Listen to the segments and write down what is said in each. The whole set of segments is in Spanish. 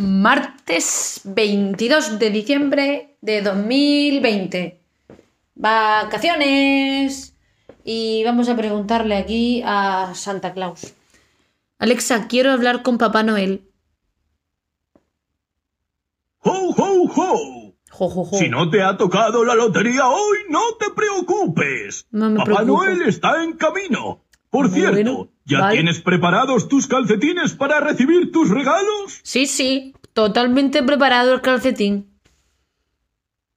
martes 22 de diciembre de 2020. Vacaciones. Y vamos a preguntarle aquí a Santa Claus. Alexa, quiero hablar con Papá Noel. ¡Ho, ho, ho! Jo, jo, jo. Si no te ha tocado la lotería hoy, no te preocupes. No me Papá preocupo. Noel está en camino. Por Bueno, cierto, ¿ya vale. tienes preparados tus calcetines para recibir tus regalos? Sí, sí, totalmente preparado el calcetín.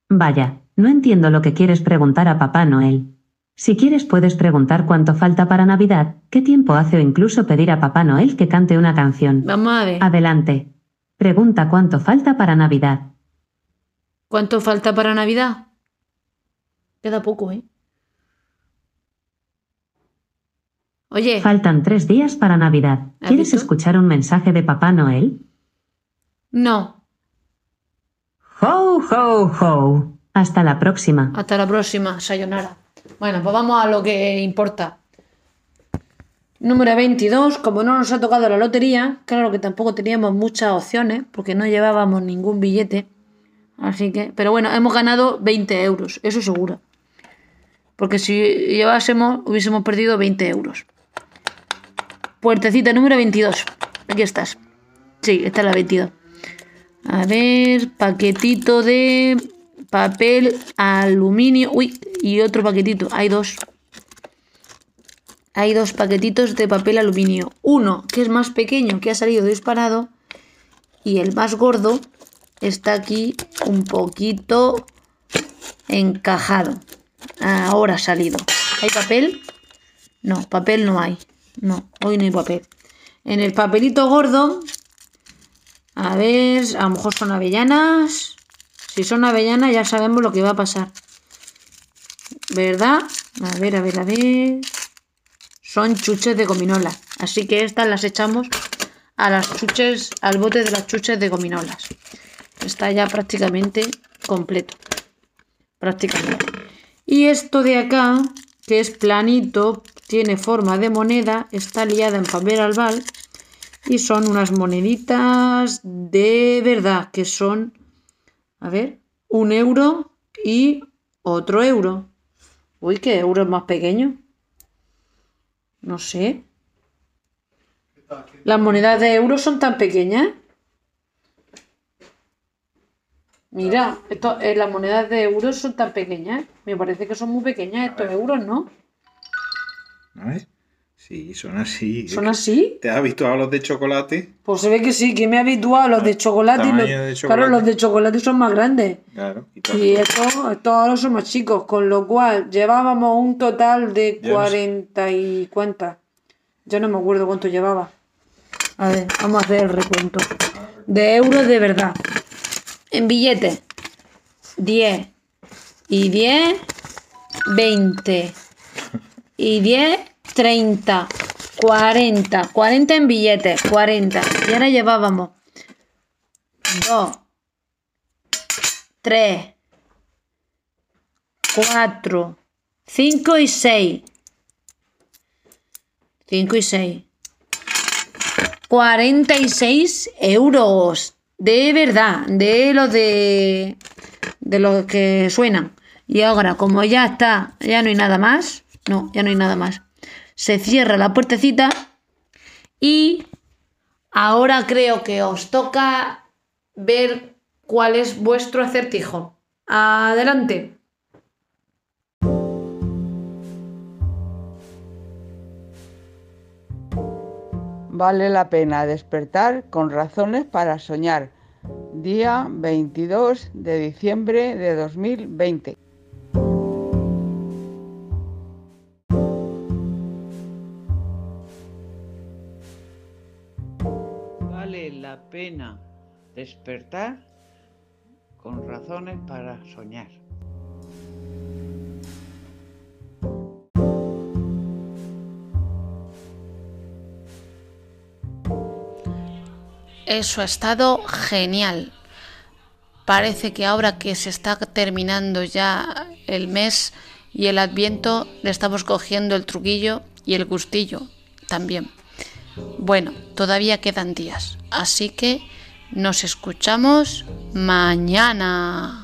Vaya, no entiendo lo que quieres preguntar a Papá Noel. Si quieres puedes preguntar cuánto falta para Navidad, qué tiempo hace o incluso pedir a Papá Noel que cante una canción. Vamos a ver. Adelante. Pregunta cuánto falta para Navidad. ¿Cuánto falta para Navidad? Queda poco, ¿eh? Oye, Faltan tres días para Navidad. ¿Has ¿Quieres visto? escuchar un mensaje de Papá Noel? no. ¡Ho, ho, ho! Hasta la próxima. Hasta la próxima, Sayonara. Bueno, pues vamos a lo que importa. Número 22, como no nos ha tocado la lotería, claro que tampoco teníamos muchas opciones, porque no llevábamos ningún billete. Así que, pero bueno, hemos ganado 20 euros, eso seguro. Porque si llevásemos, hubiésemos perdido 20 euros. Puertecita número 22. Aquí estás. Sí, esta es la 22. A ver, paquetito de papel aluminio. Uy, y otro paquetito. Hay dos. Hay dos paquetitos de papel aluminio. Uno que es más pequeño, que ha salido disparado. Y el más gordo está aquí un poquito encajado. Ahora ha salido. ¿Hay papel? No, papel no hay. No, hoy no hay papel. En el papelito gordo a ver, a lo mejor son avellanas. Si son avellanas ya sabemos lo que va a pasar. ¿Verdad? A ver, a ver, a ver. Son chuches de gominola. Así que estas las echamos a las chuches, al bote de las chuches de gominolas. Está ya prácticamente completo. Prácticamente. Y esto de acá, que es planito, tiene forma de moneda, está liada en papel albal y son unas moneditas de verdad, que son, a ver, un euro y otro euro. Uy, ¿qué euro es más pequeño? No sé. Las monedas de euro son tan pequeñas. Mira, esto, eh, las monedas de euros son tan pequeñas. Me parece que son muy pequeñas estos euros, ¿no? A ver. Sí, son así. ¿Son así? ¿Te has visto a los de chocolate? Pues se ve que sí, que me he habituado a los de chocolate. los- de Claro, los de chocolate son más grandes. Claro. Y. Y estos, estos ahora son más chicos, con lo cual llevábamos un total de Yo no sé. 40 y cuántas. Yo no me acuerdo cuánto llevaba. A ver, vamos a hacer el recuento. De euros de verdad. En billetes. 10. Y 10, 20. Y 10, 30. 40. 40 en billetes. 40. Y ahora llevábamos 2, 3, 4, 5 y 6. 5 y 6. 46 euros. De verdad. De los de. De los que suenan. Y ahora, como ya está, ya no hay nada más. No, ya no hay nada más. Se cierra la puertecita. Y ahora creo que os toca ver cuál es vuestro acertijo. Adelante. Vale la pena despertar con razones para soñar. Día 22 de diciembre de 2020. La pena despertar con razones para soñar. Eso ha estado genial. Parece que ahora que se está terminando ya el mes y el adviento, le estamos cogiendo el truquillo y el gustillo también. Bueno, todavía quedan días, así que Nos escuchamos mañana.